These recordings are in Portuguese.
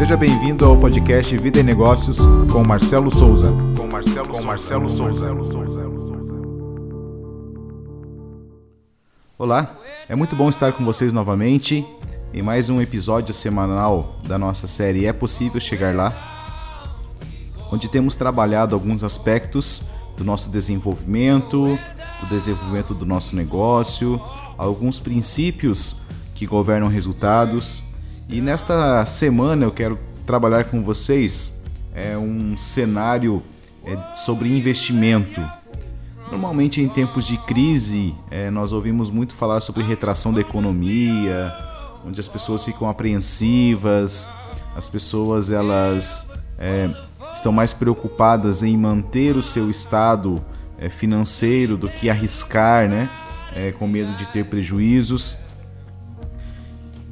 Seja bem-vindo ao podcast Vida e Negócios com Marcelo Souza. Com Marcelo, com Marcelo Souza. Olá, é muito bom estar com vocês novamente em mais um episódio semanal da nossa série É Possível Chegar Lá, onde temos trabalhado alguns aspectos do nosso desenvolvimento, do desenvolvimento do nosso negócio, alguns princípios que governam resultados. E nesta semana eu quero trabalhar com vocês é, um cenário é, sobre investimento. Normalmente em tempos de crise é, nós ouvimos muito falar sobre retração da economia, onde as pessoas ficam apreensivas, as pessoas elas é, estão mais preocupadas em manter o seu estado é, financeiro do que arriscar, né? É, com medo de ter prejuízos.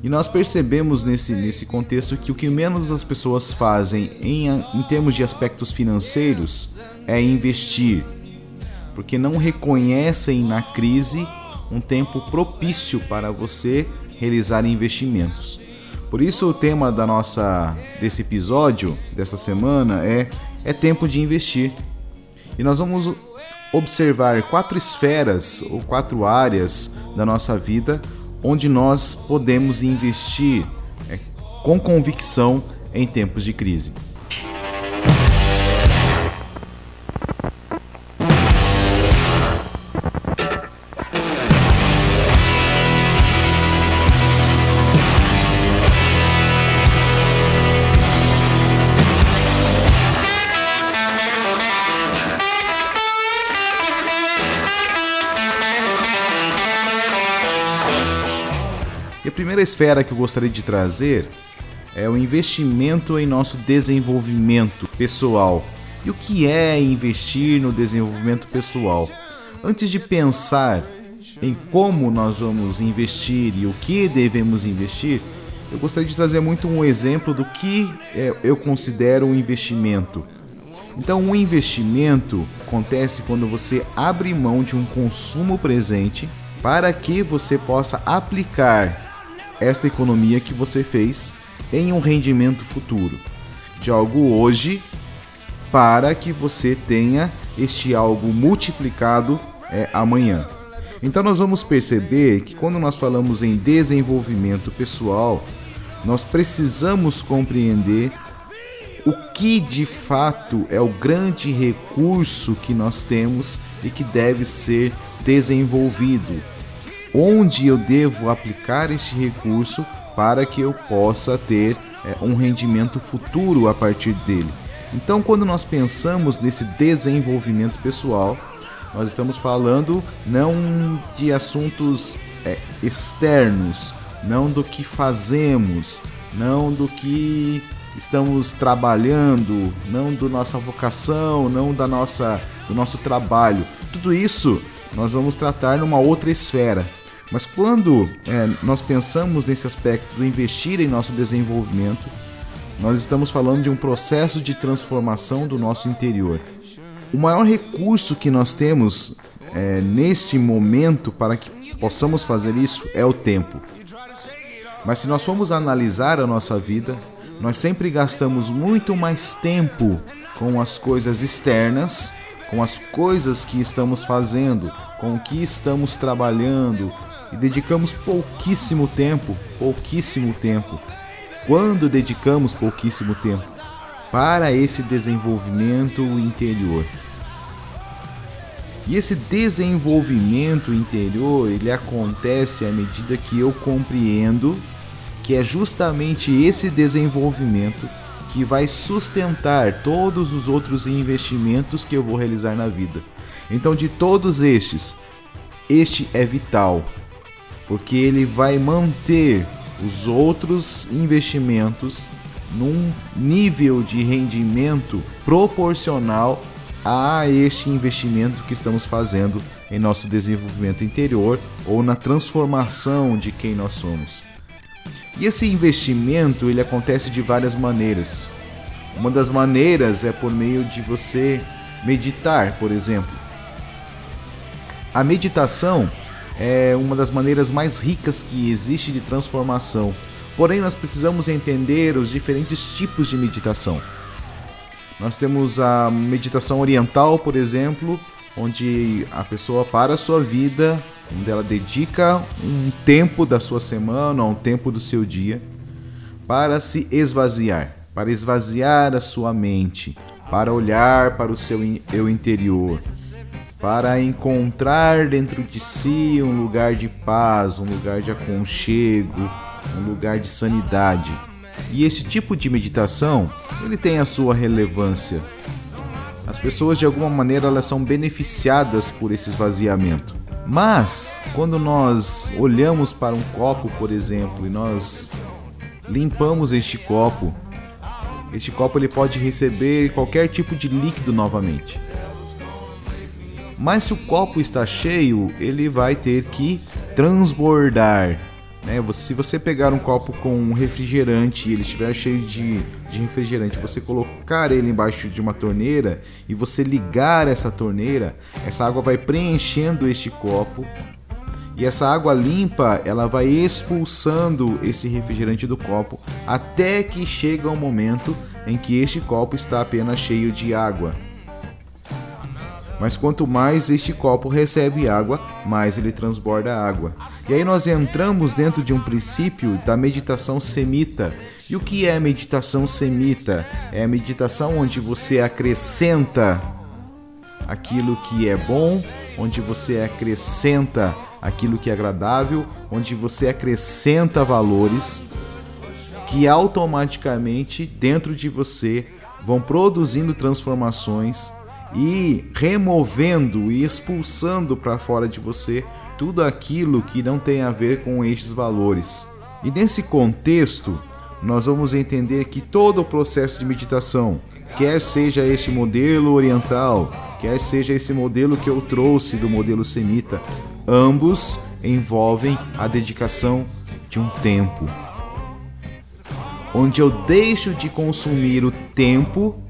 E nós percebemos nesse, nesse contexto que o que menos as pessoas fazem em, em termos de aspectos financeiros é investir, porque não reconhecem na crise um tempo propício para você realizar investimentos. Por isso o tema da nossa desse episódio dessa semana é é tempo de investir. E nós vamos observar quatro esferas ou quatro áreas da nossa vida onde nós podemos investir é, com convicção em tempos de crise. Primeira esfera que eu gostaria de trazer é o investimento em nosso desenvolvimento pessoal. E o que é investir no desenvolvimento pessoal? Antes de pensar em como nós vamos investir e o que devemos investir, eu gostaria de trazer muito um exemplo do que é, eu considero um investimento. Então, um investimento acontece quando você abre mão de um consumo presente para que você possa aplicar esta economia que você fez em um rendimento futuro, de algo hoje para que você tenha este algo multiplicado é, amanhã. Então nós vamos perceber que quando nós falamos em desenvolvimento pessoal, nós precisamos compreender o que de fato é o grande recurso que nós temos e que deve ser desenvolvido onde eu devo aplicar este recurso para que eu possa ter é, um rendimento futuro a partir dele. Então, quando nós pensamos nesse desenvolvimento pessoal, nós estamos falando não de assuntos é, externos, não do que fazemos, não do que estamos trabalhando, não da nossa vocação, não da nossa do nosso trabalho. Tudo isso nós vamos tratar numa outra esfera. Mas quando é, nós pensamos nesse aspecto do investir em nosso desenvolvimento, nós estamos falando de um processo de transformação do nosso interior. O maior recurso que nós temos é, nesse momento para que possamos fazer isso é o tempo. Mas se nós formos analisar a nossa vida, nós sempre gastamos muito mais tempo com as coisas externas, com as coisas que estamos fazendo, com o que estamos trabalhando, e dedicamos pouquíssimo tempo, pouquíssimo tempo. Quando dedicamos pouquíssimo tempo para esse desenvolvimento interior. E esse desenvolvimento interior, ele acontece à medida que eu compreendo que é justamente esse desenvolvimento que vai sustentar todos os outros investimentos que eu vou realizar na vida. Então, de todos estes, este é vital, porque ele vai manter os outros investimentos num nível de rendimento proporcional a este investimento que estamos fazendo em nosso desenvolvimento interior ou na transformação de quem nós somos. E esse investimento ele acontece de várias maneiras. Uma das maneiras é por meio de você meditar, por exemplo. A meditação é uma das maneiras mais ricas que existe de transformação, Porém, nós precisamos entender os diferentes tipos de meditação. Nós temos a meditação oriental, por exemplo, onde a pessoa para a sua vida, onde ela dedica um tempo da sua semana, um tempo do seu dia, para se esvaziar, para esvaziar a sua mente, para olhar para o seu eu interior, para encontrar dentro de si um lugar de paz, um lugar de aconchego, um lugar de sanidade. E esse tipo de meditação, ele tem a sua relevância. As pessoas de alguma maneira elas são beneficiadas por esse esvaziamento. Mas quando nós olhamos para um copo, por exemplo, e nós limpamos este copo, este copo ele pode receber qualquer tipo de líquido novamente. Mas se o copo está cheio, ele vai ter que transbordar. Né? Se você pegar um copo com um refrigerante e ele estiver cheio de, de refrigerante, você colocar ele embaixo de uma torneira e você ligar essa torneira, essa água vai preenchendo este copo e essa água limpa ela vai expulsando esse refrigerante do copo até que chega um momento em que este copo está apenas cheio de água. Mas quanto mais este copo recebe água, mais ele transborda água. E aí nós entramos dentro de um princípio da meditação semita. E o que é meditação semita? É a meditação onde você acrescenta aquilo que é bom, onde você acrescenta aquilo que é agradável, onde você acrescenta valores que automaticamente dentro de você vão produzindo transformações e removendo e expulsando para fora de você tudo aquilo que não tem a ver com estes valores. E nesse contexto, nós vamos entender que todo o processo de meditação, quer seja este modelo oriental, quer seja esse modelo que eu trouxe do modelo semita, ambos envolvem a dedicação de um tempo. Onde eu deixo de consumir o tempo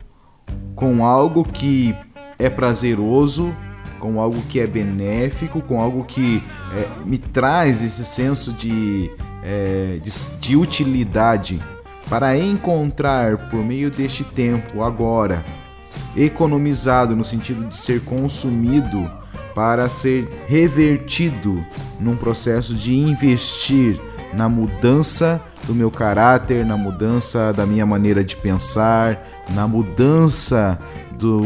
com algo que é prazeroso, com algo que é benéfico, com algo que é, me traz esse senso de, é, de, de utilidade, para encontrar por meio deste tempo agora, economizado no sentido de ser consumido, para ser revertido num processo de investir na mudança do meu caráter, na mudança da minha maneira de pensar, na mudança do,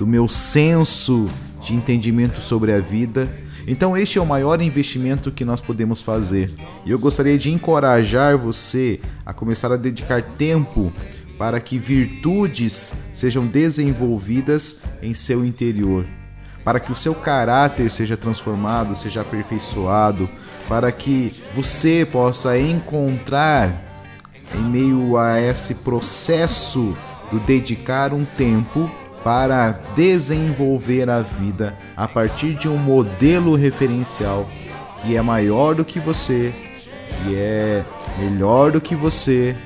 do meu senso de entendimento sobre a vida. Então, este é o maior investimento que nós podemos fazer. E eu gostaria de encorajar você a começar a dedicar tempo para que virtudes sejam desenvolvidas em seu interior, para que o seu caráter seja transformado, seja aperfeiçoado, para que você possa encontrar em meio a esse processo do dedicar um tempo para desenvolver a vida a partir de um modelo referencial que é maior do que você, que é melhor do que você,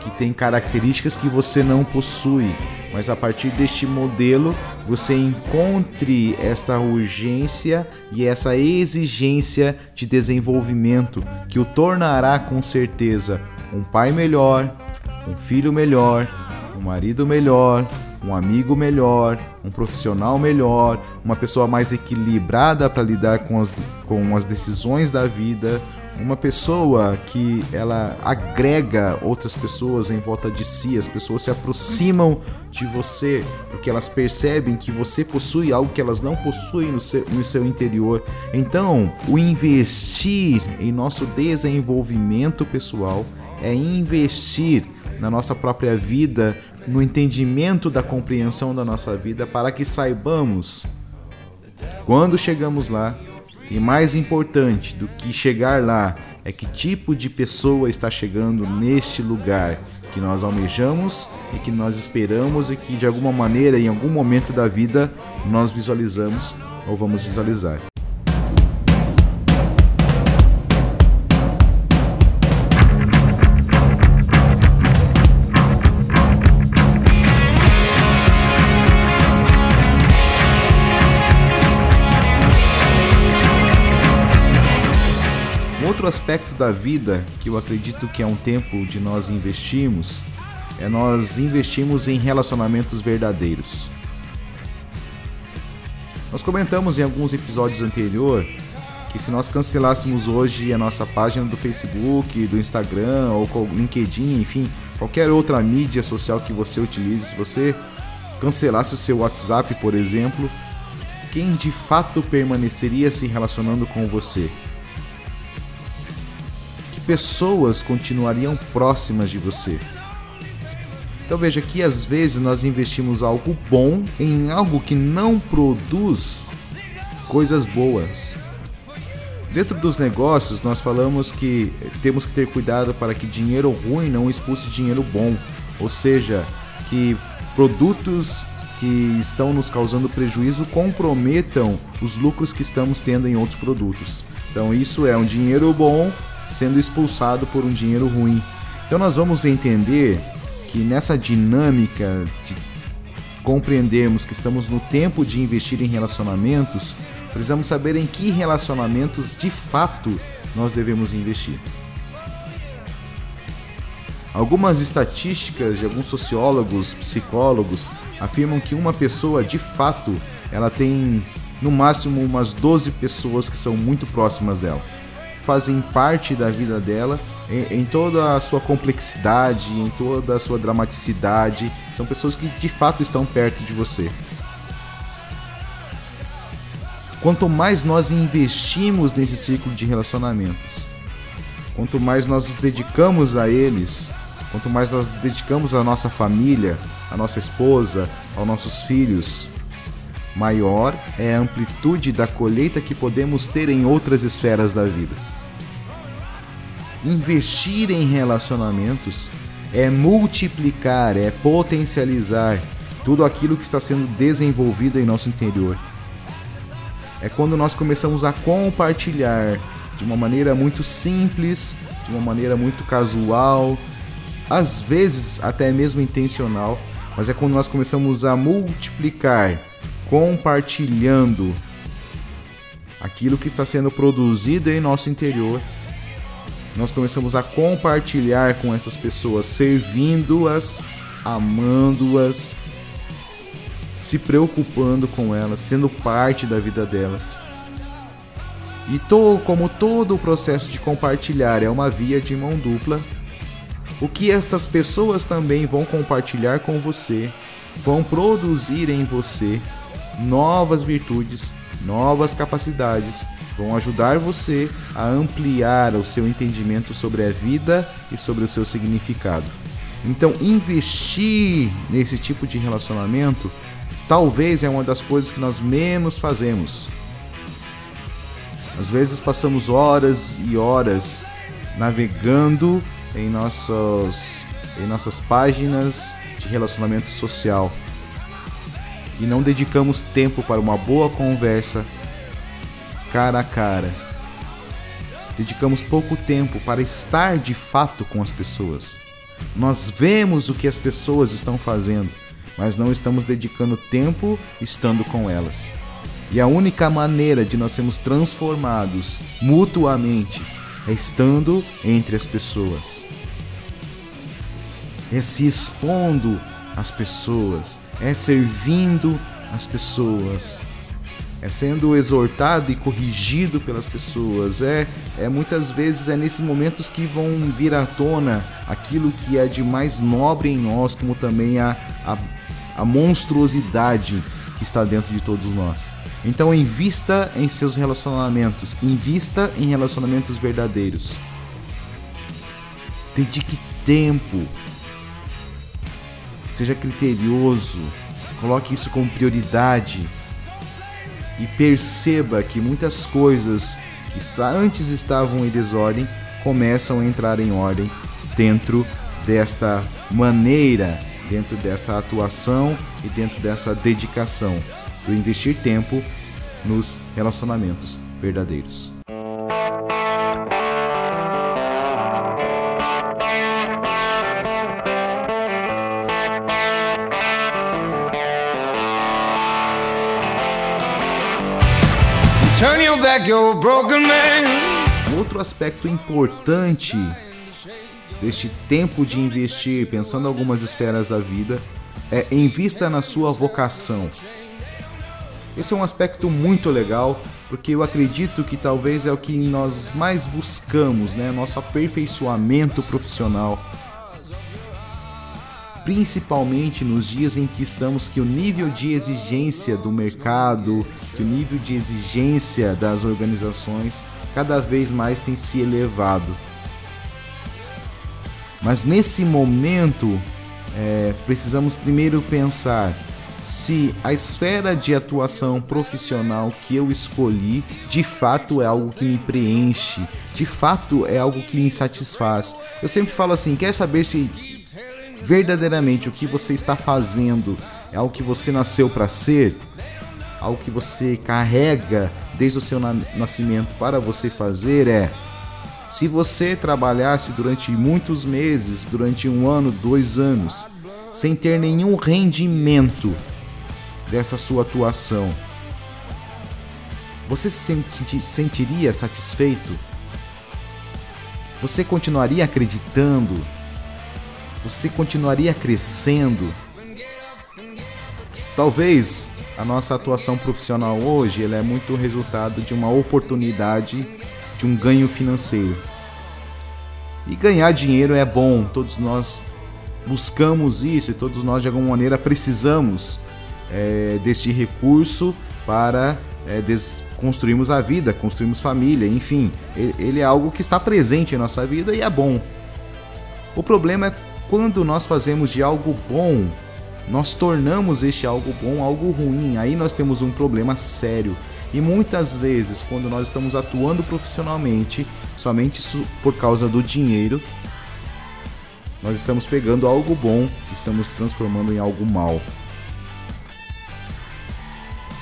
que tem características que você não possui, mas a partir deste modelo você encontre essa urgência e essa exigência de desenvolvimento que o tornará com certeza um pai melhor, um filho melhor, um marido melhor, um amigo melhor, um profissional melhor, uma pessoa mais equilibrada para lidar com as, com as decisões da vida, uma pessoa que ela agrega outras pessoas em volta de si, as pessoas se aproximam de você porque elas percebem que você possui algo que elas não possuem no seu, no seu interior. Então, o investir em nosso desenvolvimento pessoal é investir na nossa própria vida, no entendimento da compreensão da nossa vida, para que saibamos quando chegamos lá, e mais importante do que chegar lá é que tipo de pessoa está chegando neste lugar que nós almejamos e que nós esperamos e que de alguma maneira, em algum momento da vida, nós visualizamos ou vamos visualizar. Outro aspecto da vida que eu acredito que é um tempo de nós investirmos é nós investirmos em relacionamentos verdadeiros. Nós comentamos em alguns episódios anteriores que se nós cancelássemos hoje a nossa página do Facebook, do Instagram ou LinkedIn, enfim, qualquer outra mídia social que você utilize, se você cancelasse o seu WhatsApp, por exemplo, quem de fato permaneceria se relacionando com você? Pessoas continuariam próximas de você? Então veja que às vezes nós investimos algo bom em algo que não produz coisas boas. Dentro dos negócios, nós falamos que temos que ter cuidado para que dinheiro ruim não expulse dinheiro bom, ou seja, que produtos que estão nos causando prejuízo comprometam os lucros que estamos tendo em outros produtos. Então, isso é um dinheiro bom sendo expulsado por um dinheiro ruim. Então, nós vamos entender que nessa dinâmica de compreendermos que estamos no tempo de investir em relacionamentos, precisamos saber em que relacionamentos de fato nós devemos investir. Algumas estatísticas de alguns sociólogos, psicólogos afirmam que uma pessoa de fato ela tem no máximo umas 12 pessoas que são muito próximas dela fazem parte da vida dela em, em, toda a sua complexidade, em toda a sua dramaticidade. São pessoas que de fato estão perto de você. Quanto mais nós investimos nesse ciclo de relacionamentos, quanto mais nós nos dedicamos a eles, quanto mais nós dedicamos à nossa família, à nossa esposa, aos nossos filhos, maior é a amplitude da colheita que podemos ter em outras esferas da vida. Investir em relacionamentos é multiplicar, é potencializar tudo aquilo que está sendo desenvolvido em nosso interior. É quando nós começamos a compartilhar de uma maneira muito simples, de uma maneira muito casual, às vezes até mesmo intencional, mas é quando nós começamos a multiplicar, compartilhando aquilo que está sendo produzido em nosso interior nós começamos a compartilhar com essas pessoas, servindo-as, amando-as, se preocupando com elas, sendo parte da vida delas. E to, como todo o processo de compartilhar é uma via de mão dupla, o que essas pessoas também vão compartilhar com você, vão produzir em você novas virtudes, novas capacidades vão ajudar você a ampliar o seu entendimento sobre a vida e sobre o seu significado. Então, investir nesse tipo de relacionamento talvez é uma das coisas que nós menos fazemos. Às vezes passamos horas e horas navegando em, nossos, em nossas páginas de relacionamento social e não dedicamos tempo para uma boa conversa cara a cara. Dedicamos pouco tempo para estar de fato com as pessoas. Nós vemos o que as pessoas estão fazendo, mas não estamos dedicando tempo estando com elas. E a única maneira de nós sermos transformados mutuamente é estando entre as pessoas. É se expondo às pessoas, é servindo as pessoas, é sendo exortado e corrigido pelas pessoas. É, é muitas vezes é nesses momentos que vão vir à tona aquilo que é de mais nobre em nós, como também a, a, a monstruosidade que está dentro de todos nós. Então invista em seus relacionamentos, invista em relacionamentos verdadeiros. Dedique tempo. Seja criterioso. Coloque isso como prioridade e perceba que muitas coisas que antes estavam em desordem começam a entrar em ordem dentro desta maneira, dentro dessa atuação e dentro dessa dedicação do investir tempo nos relacionamentos verdadeiros. Outro aspecto importante deste tempo de investir, pensando em algumas esferas da vida, é invista na sua vocação. Esse é um aspecto muito legal, porque eu acredito que talvez é o que nós mais buscamos, né? Nosso aperfeiçoamento profissional. Principalmente nos dias em que estamos que o nível de exigência do mercado, que o nível de exigência das organizações cada vez mais tem se elevado. Mas nesse momento, é, precisamos primeiro pensar se a esfera de atuação profissional que eu escolhi de fato é algo que me preenche, de fato é algo que me satisfaz. Eu sempre falo assim: quer saber se verdadeiramente o que você está fazendo é algo que você nasceu para ser? Algo que você carrega desde o seu nascimento para você fazer? É. Se você trabalhasse durante muitos meses, durante um ano, dois anos, sem ter nenhum rendimento dessa sua atuação, você se sentiria satisfeito? Você continuaria acreditando? Você continuaria crescendo? Talvez a nossa atuação profissional hoje ela é muito resultado de uma oportunidade de um ganho financeiro. E ganhar dinheiro é bom, todos nós buscamos isso e todos nós de alguma maneira precisamos é, deste recurso para é, construirmos a vida, construirmos família, enfim, ele é algo que está presente em nossa vida e é bom. O problema é quando nós fazemos de algo bom, nós tornamos este algo bom algo ruim, aí nós temos um problema sério. E muitas vezes, quando nós estamos atuando profissionalmente, somente por causa do dinheiro, nós estamos pegando algo bom e estamos transformando em algo mal.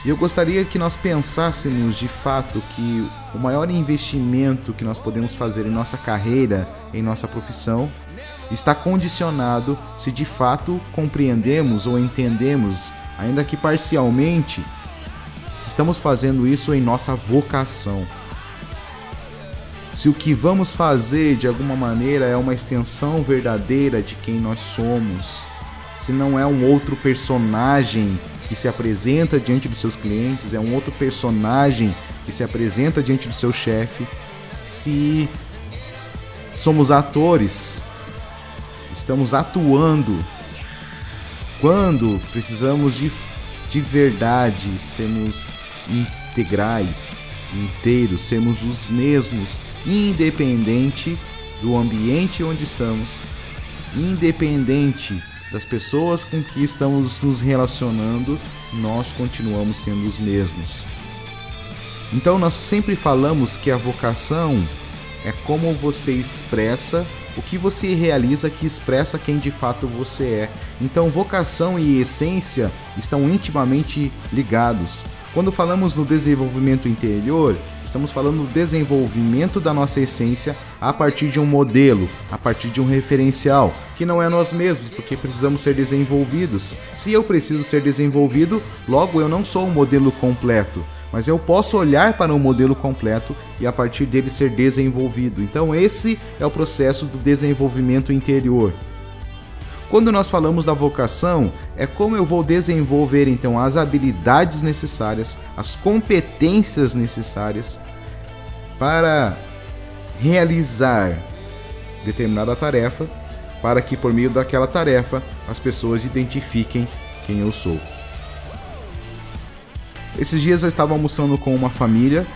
E eu gostaria que nós pensássemos de fato que o maior investimento que nós podemos fazer em nossa carreira, em nossa profissão, está condicionado se de fato compreendemos ou entendemos, ainda que parcialmente, se estamos fazendo isso em nossa vocação. Se o que vamos fazer de alguma maneira é uma extensão verdadeira de quem nós somos, se não é um outro personagem que se apresenta diante dos seus clientes, é um outro personagem que se apresenta diante do seu chefe, se somos atores, estamos atuando quando precisamos de, de verdade sermos integrais, inteiros, sermos os mesmos, independente do ambiente onde estamos, independente das pessoas com que estamos nos relacionando, nós continuamos sendo os mesmos. Então nós sempre falamos que a vocação é como você expressa o que você realiza que expressa quem de fato você é. Então, vocação e essência estão intimamente ligados. Quando falamos no desenvolvimento interior, estamos falando do desenvolvimento da nossa essência a partir de um modelo, a partir de um referencial, que não é nós mesmos, porque precisamos ser desenvolvidos. Se eu preciso ser desenvolvido, logo eu não sou um modelo completo, mas eu posso olhar para um modelo completo e a partir dele ser desenvolvido. Então, esse é o processo do desenvolvimento interior. Quando nós falamos da vocação, é como eu vou desenvolver então as habilidades necessárias, as competências necessárias para realizar determinada tarefa, para que por meio daquela tarefa as pessoas identifiquem quem eu sou. Esses dias eu estava almoçando com uma família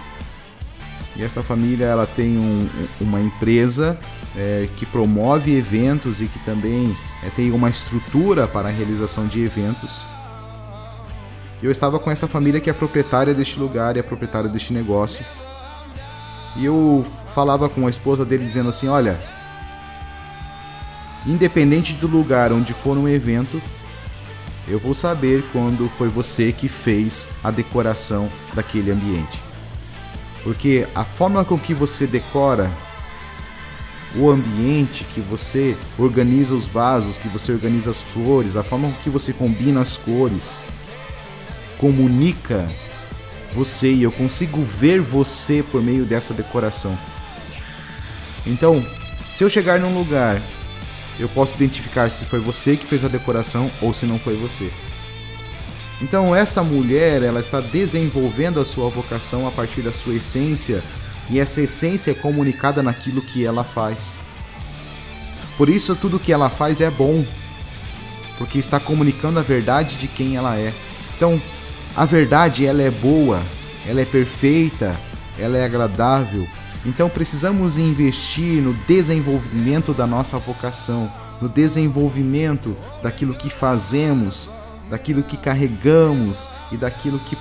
e essa família ela tem um, uma empresa é, que promove eventos e que também é, tem uma estrutura para a realização de eventos. Eu estava com essa família que é proprietária deste lugar e é proprietária deste negócio. E eu falava com a esposa dele dizendo assim: Olha, independente do lugar onde for um evento, eu vou saber quando foi você que fez a decoração daquele ambiente. Porque a forma com que você decora o ambiente, que você organiza os vasos, que você organiza as flores, a forma que você combina as cores, comunica você e eu consigo ver você por meio dessa decoração. Então, se eu chegar num lugar, eu posso identificar se foi você que fez a decoração ou se não foi você. Então, essa mulher, ela está desenvolvendo a sua vocação a partir da sua essência, e essa essência é comunicada naquilo que ela faz. Por isso, tudo que ela faz é bom, porque está comunicando a verdade de quem ela é. Então, a verdade ela é boa, ela é perfeita, ela é agradável. Então precisamos investir no desenvolvimento da nossa vocação, no desenvolvimento daquilo que fazemos, daquilo que carregamos e daquilo que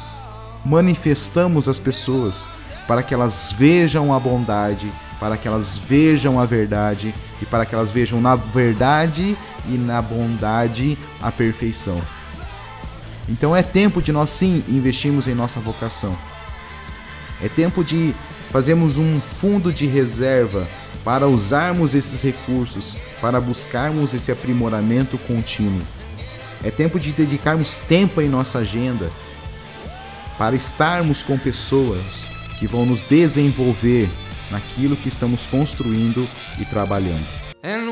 manifestamos às pessoas, para que elas vejam a bondade, para que elas vejam a verdade e para que elas vejam na verdade e na bondade a perfeição. Então é tempo de nós sim investirmos em nossa vocação. É tempo de fazermos um fundo de reserva para usarmos esses recursos, para buscarmos esse aprimoramento contínuo. É tempo de dedicarmos tempo em nossa agenda para estarmos com pessoas que vão nos desenvolver naquilo que estamos construindo e trabalhando. And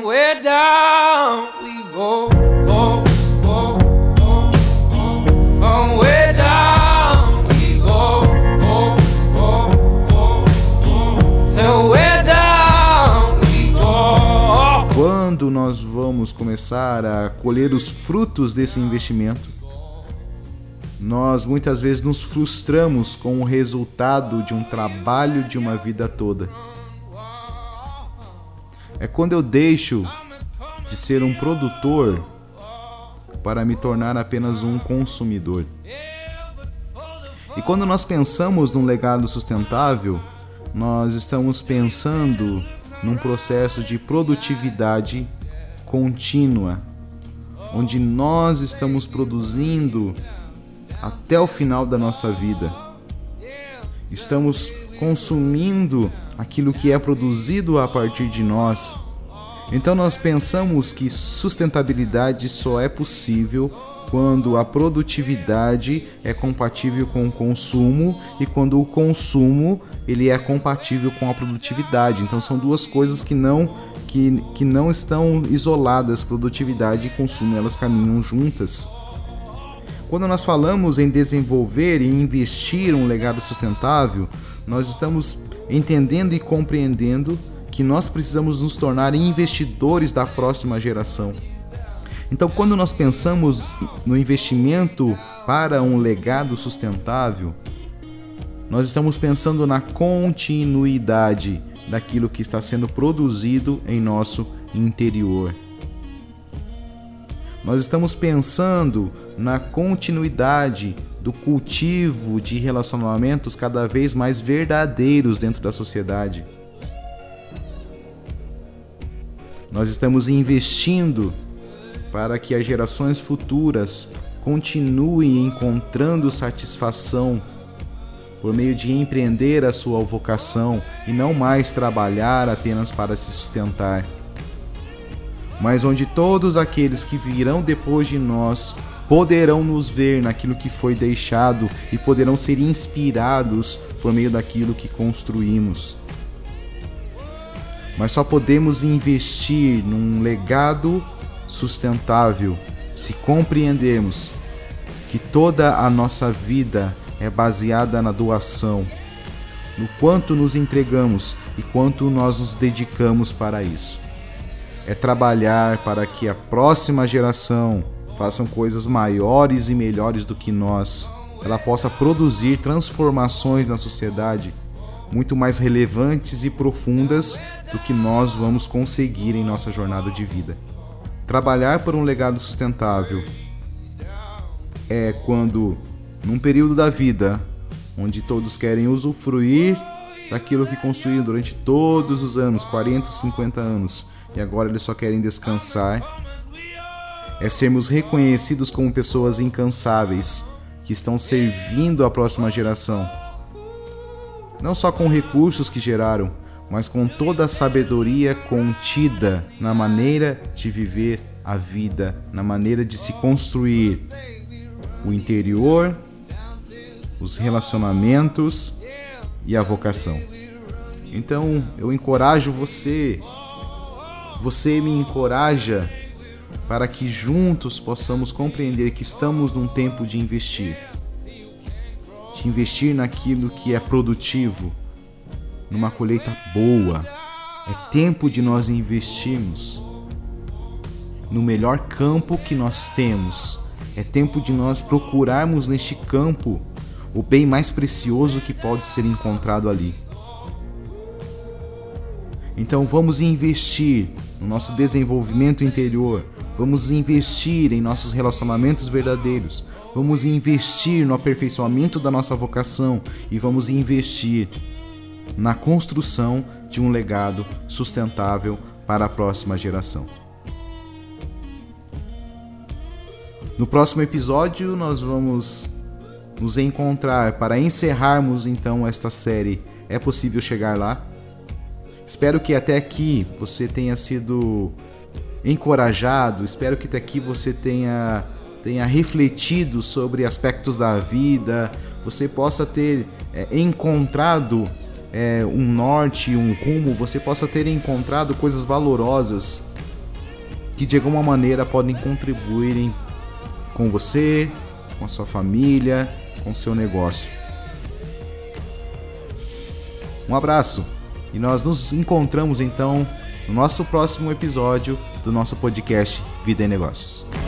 vamos começar a colher os frutos desse investimento, nós muitas vezes nos frustramos com o resultado de um trabalho de uma vida toda. É quando eu deixo de ser um produtor para me tornar apenas um consumidor. E quando nós pensamos num legado sustentável, nós estamos pensando num processo de produtividade contínua, onde nós estamos produzindo até o final da nossa vida. Estamos consumindo aquilo que é produzido a partir de nós então nós pensamos que sustentabilidade só é possível quando a produtividade é compatível com o consumo e quando o consumo ele é compatível com a produtividade. Então são duas coisas que não que, que não estão isoladas, produtividade e consumo, elas caminham juntas. Quando nós falamos em desenvolver e investir um legado sustentável, nós estamos entendendo e compreendendo que nós precisamos nos tornar investidores da próxima geração. Então, quando nós pensamos no investimento para um legado sustentável, nós estamos pensando na continuidade daquilo que está sendo produzido em nosso interior. Nós estamos pensando na continuidade do cultivo de relacionamentos cada vez mais verdadeiros dentro da sociedade. Nós estamos investindo para que as gerações futuras continuem encontrando satisfação por meio de empreender a sua vocação e não mais trabalhar apenas para se sustentar. Mas onde todos aqueles que virão depois de nós poderão nos ver naquilo que foi deixado e poderão ser inspirados por meio daquilo que construímos mas só podemos investir num legado sustentável se compreendermos que toda a nossa vida é baseada na doação, no quanto nos entregamos e quanto nós nos dedicamos para isso. É trabalhar para que a próxima geração façam coisas maiores e melhores do que nós, ela possa produzir transformações na sociedade muito mais relevantes e profundas do que nós vamos conseguir em nossa jornada de vida. Trabalhar por um legado sustentável é quando, num período da vida onde todos querem usufruir daquilo que construíram durante todos os anos 40, 50 anos e agora eles só querem descansar é sermos reconhecidos como pessoas incansáveis que estão servindo a próxima geração. Não só com recursos que geraram, mas com toda a sabedoria contida na maneira de viver a vida, na maneira de se construir o interior, os relacionamentos e a vocação. Então eu encorajo você, você me encoraja para que juntos possamos compreender que estamos num tempo de investir. De investir naquilo que é produtivo, numa colheita boa. É tempo de nós investirmos no melhor campo que nós temos. É tempo de nós procurarmos neste campo o bem mais precioso que pode ser encontrado ali. Então vamos investir no nosso desenvolvimento interior, vamos investir em nossos relacionamentos verdadeiros, vamos investir no aperfeiçoamento da nossa vocação e vamos investir na construção de um legado sustentável para a próxima geração. No próximo episódio, nós vamos nos encontrar para encerrarmos então esta série. É Possível Chegar Lá. Espero que até aqui você tenha sido encorajado, espero que até aqui você tenha, tenha refletido sobre aspectos da vida, você possa ter é, encontrado é, um norte, um rumo, você possa ter encontrado coisas valorosas que de alguma maneira podem contribuir com você, com a sua família, com seu negócio. Um abraço e nós nos encontramos então no nosso próximo episódio do nosso podcast Vida e Negócios.